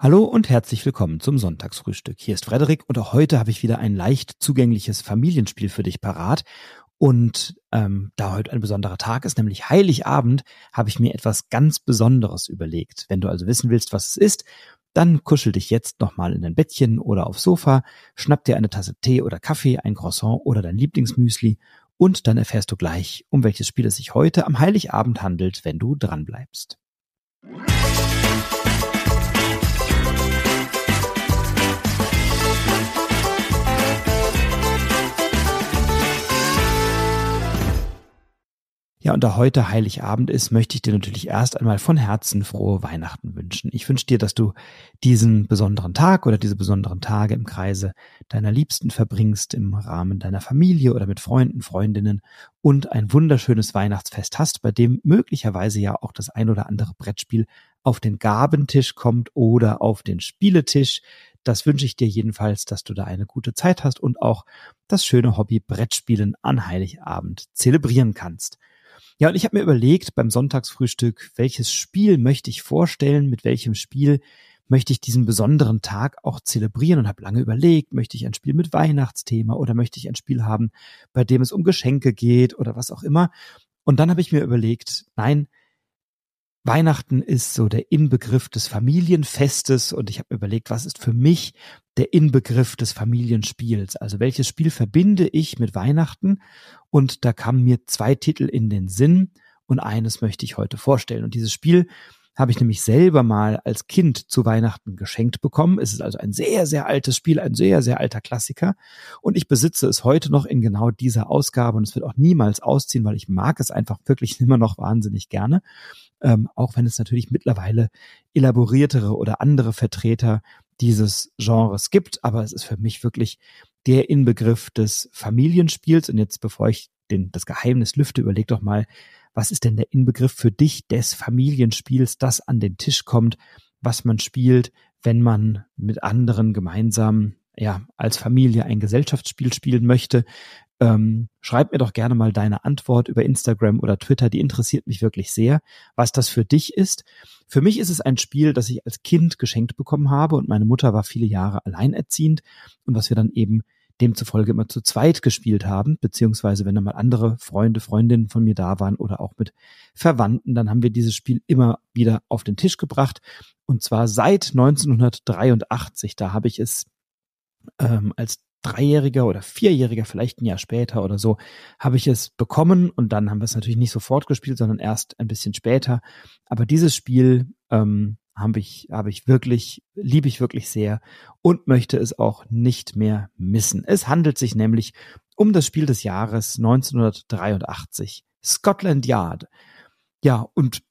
Hallo und herzlich willkommen zum Sonntagsfrühstück. Hier ist Frederik und auch heute habe ich wieder ein leicht zugängliches Familienspiel für dich parat. Und ähm, da heute ein besonderer Tag ist, nämlich Heiligabend, habe ich mir etwas ganz Besonderes überlegt. Wenn du also wissen willst, was es ist, dann kuschel dich jetzt nochmal in dein Bettchen oder aufs Sofa, schnapp dir eine Tasse Tee oder Kaffee, ein Croissant oder dein Lieblingsmüsli und dann erfährst du gleich, um welches Spiel es sich heute am Heiligabend handelt, wenn du dranbleibst. Ja, und da heute Heiligabend ist, möchte ich dir natürlich erst einmal von Herzen frohe Weihnachten wünschen. Ich wünsche dir, dass du diesen besonderen Tag oder diese besonderen Tage im Kreise deiner Liebsten verbringst, im Rahmen deiner Familie oder mit Freunden, Freundinnen und ein wunderschönes Weihnachtsfest hast, bei dem möglicherweise ja auch das ein oder andere Brettspiel auf den Gabentisch kommt oder auf den Spieletisch. Das wünsche ich dir jedenfalls, dass du da eine gute Zeit hast und auch das schöne Hobby Brettspielen an Heiligabend zelebrieren kannst. Ja, und ich habe mir überlegt beim Sonntagsfrühstück, welches Spiel möchte ich vorstellen, mit welchem Spiel möchte ich diesen besonderen Tag auch zelebrieren und habe lange überlegt, möchte ich ein Spiel mit Weihnachtsthema oder möchte ich ein Spiel haben, bei dem es um Geschenke geht oder was auch immer. Und dann habe ich mir überlegt, nein, Weihnachten ist so der Inbegriff des Familienfestes und ich habe überlegt, was ist für mich der Inbegriff des Familienspiels? Also welches Spiel verbinde ich mit Weihnachten? Und da kamen mir zwei Titel in den Sinn und eines möchte ich heute vorstellen. Und dieses Spiel habe ich nämlich selber mal als Kind zu Weihnachten geschenkt bekommen. Es ist also ein sehr, sehr altes Spiel, ein sehr, sehr alter Klassiker. Und ich besitze es heute noch in genau dieser Ausgabe und es wird auch niemals ausziehen, weil ich mag es einfach wirklich immer noch wahnsinnig gerne. Ähm, auch wenn es natürlich mittlerweile elaboriertere oder andere Vertreter dieses Genres gibt. Aber es ist für mich wirklich der Inbegriff des Familienspiels. Und jetzt, bevor ich den, das Geheimnis lüfte, überleg doch mal, was ist denn der Inbegriff für dich des Familienspiels, das an den Tisch kommt, was man spielt, wenn man mit anderen gemeinsam ja als Familie ein Gesellschaftsspiel spielen möchte. Ähm, schreib mir doch gerne mal deine Antwort über Instagram oder Twitter, die interessiert mich wirklich sehr, was das für dich ist. Für mich ist es ein Spiel, das ich als Kind geschenkt bekommen habe und meine Mutter war viele Jahre alleinerziehend und was wir dann eben demzufolge immer zu zweit gespielt haben, beziehungsweise wenn dann mal andere Freunde, Freundinnen von mir da waren oder auch mit Verwandten, dann haben wir dieses Spiel immer wieder auf den Tisch gebracht. Und zwar seit 1983, da habe ich es ähm, als Dreijähriger oder Vierjähriger, vielleicht ein Jahr später oder so, habe ich es bekommen und dann haben wir es natürlich nicht sofort gespielt, sondern erst ein bisschen später. Aber dieses Spiel ähm, habe ich, habe ich wirklich, liebe ich wirklich sehr und möchte es auch nicht mehr missen. Es handelt sich nämlich um das Spiel des Jahres 1983, Scotland Yard. Ja, und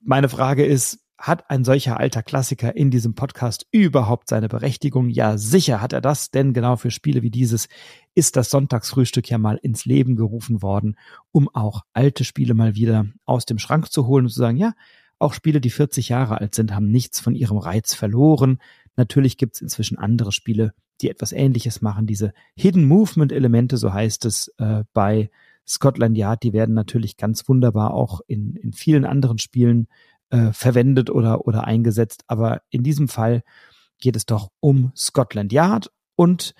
meine Frage ist, hat ein solcher alter Klassiker in diesem Podcast überhaupt seine Berechtigung? Ja, sicher hat er das, denn genau für Spiele wie dieses ist das Sonntagsfrühstück ja mal ins Leben gerufen worden, um auch alte Spiele mal wieder aus dem Schrank zu holen und zu sagen, ja, auch Spiele, die 40 Jahre alt sind, haben nichts von ihrem Reiz verloren. Natürlich gibt es inzwischen andere Spiele, die etwas Ähnliches machen. Diese Hidden Movement Elemente, so heißt es äh, bei Scotland Yard, die werden natürlich ganz wunderbar auch in, in vielen anderen Spielen äh, verwendet oder, oder eingesetzt. Aber in diesem Fall geht es doch um Scotland Yard und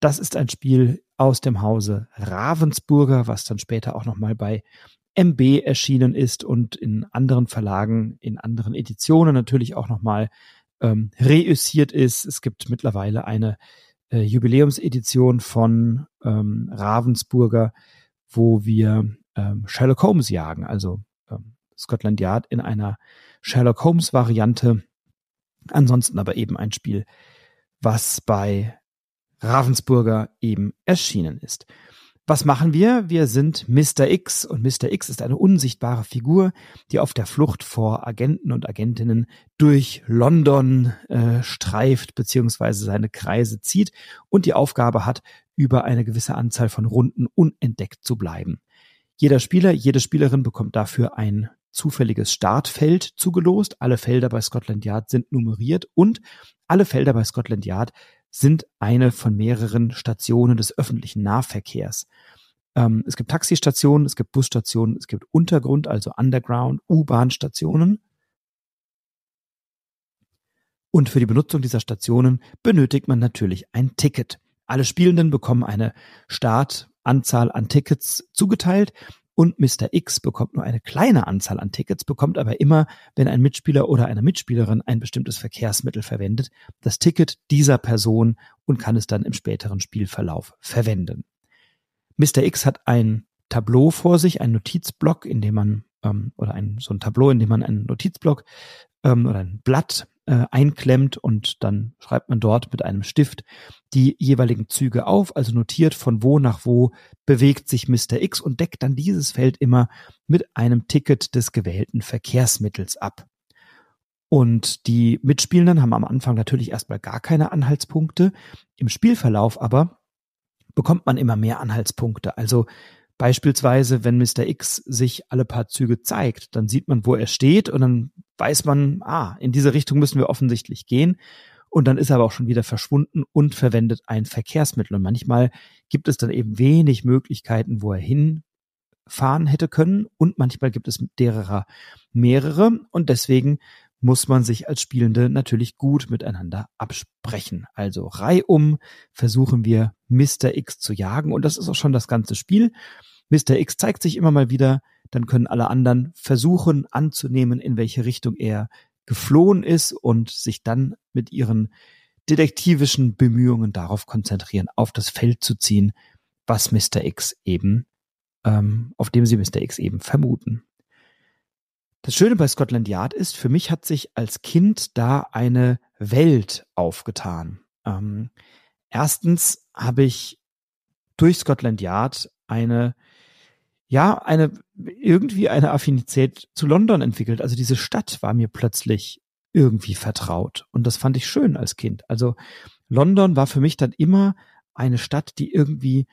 das ist ein Spiel aus dem Hause Ravensburger, was dann später auch nochmal bei MB erschienen ist und in anderen Verlagen, in anderen Editionen natürlich auch nochmal ähm, reüssiert ist. Es gibt mittlerweile eine äh, Jubiläumsedition von ähm, Ravensburger, wo wir ähm, Sherlock Holmes jagen, also ähm, Scotland Yard in einer Sherlock Holmes Variante. Ansonsten aber eben ein Spiel, was bei Ravensburger eben erschienen ist. Was machen wir? Wir sind Mr. X und Mr. X ist eine unsichtbare Figur, die auf der Flucht vor Agenten und Agentinnen durch London äh, streift beziehungsweise seine Kreise zieht und die Aufgabe hat, über eine gewisse Anzahl von Runden unentdeckt zu bleiben. Jeder Spieler, jede Spielerin bekommt dafür ein zufälliges Startfeld zugelost. Alle Felder bei Scotland Yard sind nummeriert und alle Felder bei Scotland Yard sind eine von mehreren Stationen des öffentlichen Nahverkehrs. Ähm, es gibt Taxistationen, es gibt Busstationen, es gibt Untergrund, also Underground, U-Bahn-Stationen. Und für die Benutzung dieser Stationen benötigt man natürlich ein Ticket. Alle Spielenden bekommen eine Startanzahl an Tickets zugeteilt und Mr. X bekommt nur eine kleine Anzahl an Tickets, bekommt aber immer, wenn ein Mitspieler oder eine Mitspielerin ein bestimmtes Verkehrsmittel verwendet, das Ticket dieser Person und kann es dann im späteren Spielverlauf verwenden. Mr. X hat ein Tableau vor sich, ein Notizblock, in dem man ähm, oder ein so ein Tableau, in dem man einen Notizblock ähm, oder ein Blatt äh, einklemmt und dann schreibt man dort mit einem Stift die jeweiligen Züge auf, also notiert von wo nach wo bewegt sich Mr. X und deckt dann dieses Feld immer mit einem Ticket des gewählten Verkehrsmittels ab. Und die Mitspielenden haben am Anfang natürlich erstmal gar keine Anhaltspunkte. Im Spielverlauf aber bekommt man immer mehr Anhaltspunkte. Also Beispielsweise, wenn Mr. X sich alle paar Züge zeigt, dann sieht man, wo er steht und dann weiß man, ah, in diese Richtung müssen wir offensichtlich gehen. Und dann ist er aber auch schon wieder verschwunden und verwendet ein Verkehrsmittel. Und manchmal gibt es dann eben wenig Möglichkeiten, wo er hinfahren hätte können. Und manchmal gibt es derer mehrere. Und deswegen muss man sich als Spielende natürlich gut miteinander absprechen. Also reihum versuchen wir Mr. X zu jagen. Und das ist auch schon das ganze Spiel. Mr. X zeigt sich immer mal wieder, dann können alle anderen versuchen anzunehmen, in welche Richtung er geflohen ist und sich dann mit ihren detektivischen Bemühungen darauf konzentrieren, auf das Feld zu ziehen, was Mr. X eben, ähm, auf dem sie Mr. X eben vermuten. Das Schöne bei Scotland Yard ist, für mich hat sich als Kind da eine Welt aufgetan. Ähm, erstens habe ich durch Scotland Yard eine ja, eine, irgendwie eine Affinität zu London entwickelt. Also diese Stadt war mir plötzlich irgendwie vertraut. Und das fand ich schön als Kind. Also London war für mich dann immer eine Stadt, die irgendwie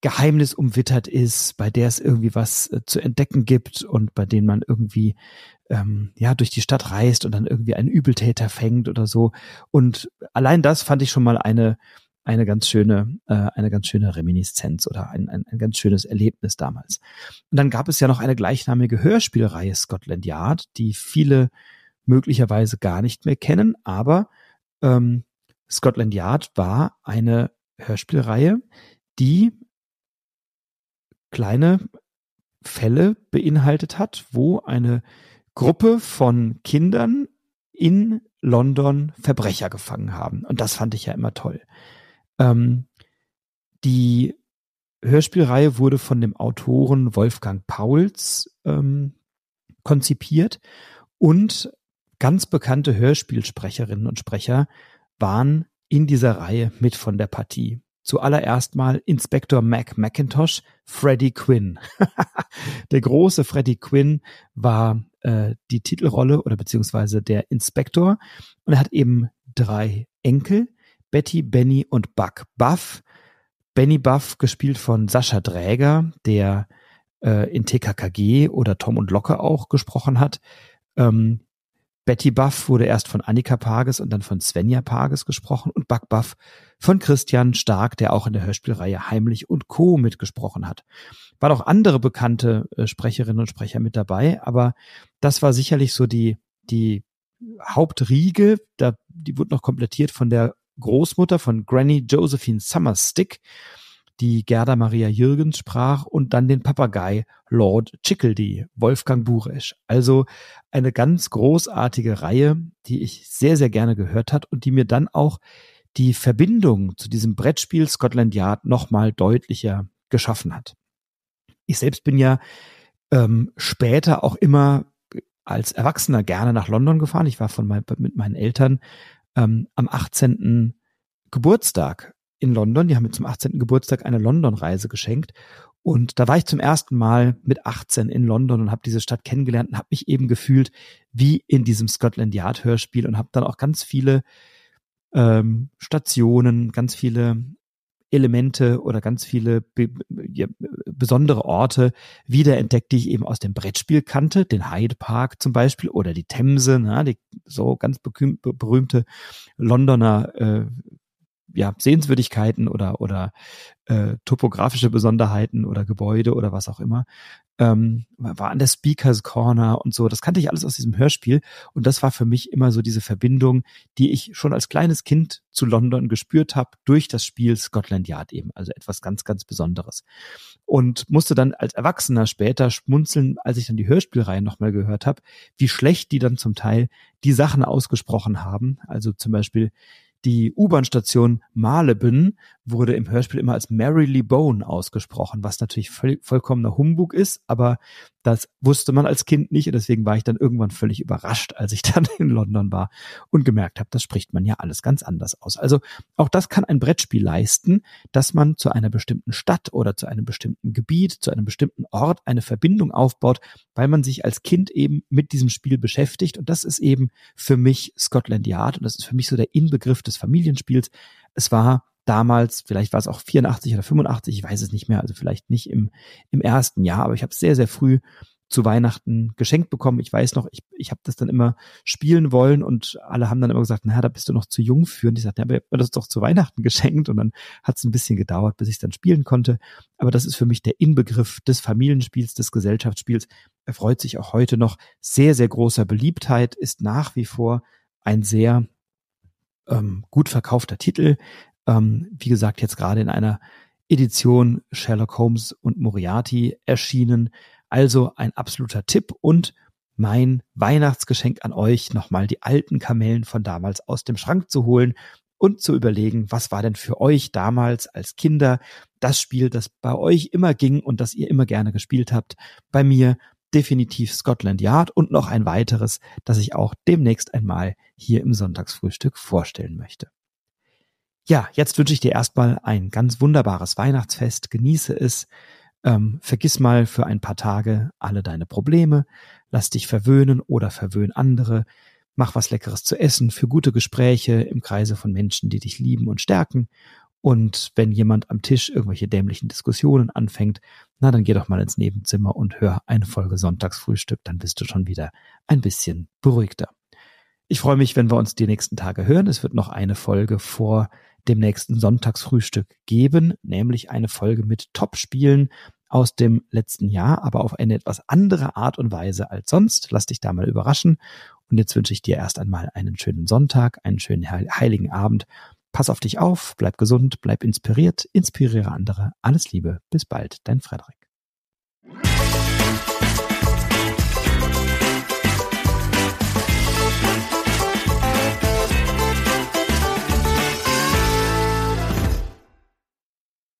geheimnisumwittert ist, bei der es irgendwie was äh, zu entdecken gibt und bei denen man irgendwie ähm, ja durch die Stadt reist und dann irgendwie einen Übeltäter fängt oder so. Und allein das fand ich schon mal eine eine ganz schöne, äh, eine ganz schöne Reminiszenz oder ein, ein, ein ganz schönes Erlebnis damals. Und dann gab es ja noch eine gleichnamige Hörspielreihe Scotland Yard, die viele möglicherweise gar nicht mehr kennen, aber ähm, Scotland Yard war eine Hörspielreihe, die kleine Fälle beinhaltet hat, wo eine Gruppe von Kindern in London Verbrecher gefangen haben. Und das fand ich ja immer toll. Ähm, die Hörspielreihe wurde von dem Autoren Wolfgang Pauls ähm, konzipiert und ganz bekannte Hörspielsprecherinnen und Sprecher waren in dieser Reihe mit von der Partie. Zuallererst mal Inspektor Mac McIntosh, Freddie Quinn. der große Freddie Quinn war äh, die Titelrolle oder beziehungsweise der Inspektor und er hat eben drei Enkel, Betty, Benny und Buck Buff. Benny Buff, gespielt von Sascha Dräger, der äh, in TKKG oder Tom und Locke auch gesprochen hat. Ähm, Betty Buff wurde erst von Annika Pages und dann von Svenja Pages gesprochen und Buck Buff von Christian Stark, der auch in der Hörspielreihe Heimlich und Co. mitgesprochen hat. Waren auch andere bekannte äh, Sprecherinnen und Sprecher mit dabei, aber das war sicherlich so die, die Hauptriege, da, die wurde noch komplettiert von der Großmutter von Granny Josephine Summerstick, die Gerda Maria Jürgens sprach und dann den Papagei Lord Chickledy, Wolfgang Buresch. Also eine ganz großartige Reihe, die ich sehr, sehr gerne gehört hat und die mir dann auch die Verbindung zu diesem Brettspiel Scotland Yard nochmal deutlicher geschaffen hat. Ich selbst bin ja ähm, später auch immer als Erwachsener gerne nach London gefahren. Ich war von mein, mit meinen Eltern ähm, am 18. Geburtstag in London. Die haben mir zum 18. Geburtstag eine London-Reise geschenkt. Und da war ich zum ersten Mal mit 18 in London und habe diese Stadt kennengelernt und habe mich eben gefühlt wie in diesem Scotland Yard Hörspiel und habe dann auch ganz viele ähm, Stationen, ganz viele Elemente oder ganz viele be besondere Orte wiederentdeckt, die ich eben aus dem Brettspiel kannte, den Hyde Park zum Beispiel oder die Themse, na, die so ganz berühmte Londoner äh, ja, Sehenswürdigkeiten oder, oder äh, topografische Besonderheiten oder Gebäude oder was auch immer. Ähm, war an der Speakers Corner und so. Das kannte ich alles aus diesem Hörspiel. Und das war für mich immer so diese Verbindung, die ich schon als kleines Kind zu London gespürt habe, durch das Spiel Scotland Yard eben. Also etwas ganz, ganz Besonderes. Und musste dann als Erwachsener später schmunzeln, als ich dann die Hörspielreihe nochmal gehört habe, wie schlecht die dann zum Teil die Sachen ausgesprochen haben. Also zum Beispiel die U-Bahn-Station Maleben wurde im Hörspiel immer als Mary Bone ausgesprochen, was natürlich voll, vollkommener Humbug ist, aber das wusste man als Kind nicht und deswegen war ich dann irgendwann völlig überrascht, als ich dann in London war und gemerkt habe, das spricht man ja alles ganz anders aus. Also auch das kann ein Brettspiel leisten, dass man zu einer bestimmten Stadt oder zu einem bestimmten Gebiet, zu einem bestimmten Ort eine Verbindung aufbaut, weil man sich als Kind eben mit diesem Spiel beschäftigt und das ist eben für mich Scotland Yard und das ist für mich so der Inbegriff des Familienspiels. Es war damals, vielleicht war es auch 84 oder 85, ich weiß es nicht mehr, also vielleicht nicht im, im ersten Jahr, aber ich habe sehr, sehr früh zu Weihnachten geschenkt bekommen. Ich weiß noch, ich, ich habe das dann immer spielen wollen und alle haben dann immer gesagt, naja, da bist du noch zu jung für. Und ich sagte, ja, aber habt mir das doch zu Weihnachten geschenkt. Und dann hat es ein bisschen gedauert, bis ich dann spielen konnte. Aber das ist für mich der Inbegriff des Familienspiels, des Gesellschaftsspiels. Er freut sich auch heute noch sehr, sehr großer Beliebtheit, ist nach wie vor ein sehr ähm, gut verkaufter Titel. Ähm, wie gesagt, jetzt gerade in einer Edition Sherlock Holmes und Moriarty erschienen. Also ein absoluter Tipp und mein Weihnachtsgeschenk an euch, nochmal die alten Kamellen von damals aus dem Schrank zu holen und zu überlegen, was war denn für euch damals als Kinder das Spiel, das bei euch immer ging und das ihr immer gerne gespielt habt. Bei mir definitiv Scotland Yard und noch ein weiteres, das ich auch demnächst einmal hier im Sonntagsfrühstück vorstellen möchte. Ja, jetzt wünsche ich dir erstmal ein ganz wunderbares Weihnachtsfest. Genieße es. Ähm, vergiss mal für ein paar Tage alle deine Probleme. Lass dich verwöhnen oder verwöhn andere. Mach was Leckeres zu essen für gute Gespräche im Kreise von Menschen, die dich lieben und stärken. Und wenn jemand am Tisch irgendwelche dämlichen Diskussionen anfängt, na dann geh doch mal ins Nebenzimmer und hör eine Folge Sonntagsfrühstück, dann bist du schon wieder ein bisschen beruhigter. Ich freue mich, wenn wir uns die nächsten Tage hören. Es wird noch eine Folge vor dem nächsten Sonntagsfrühstück geben, nämlich eine Folge mit Top-Spielen aus dem letzten Jahr, aber auf eine etwas andere Art und Weise als sonst. Lass dich da mal überraschen. Und jetzt wünsche ich dir erst einmal einen schönen Sonntag, einen schönen heiligen Abend. Pass auf dich auf, bleib gesund, bleib inspiriert, inspiriere andere. Alles Liebe, bis bald, dein Frederik.